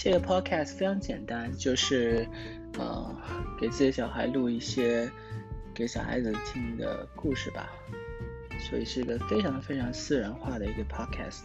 这个 podcast 非常简单就是呃给自己小孩录一些给小孩子听的故事吧。所以是一个非常非常私人化的一个 podcast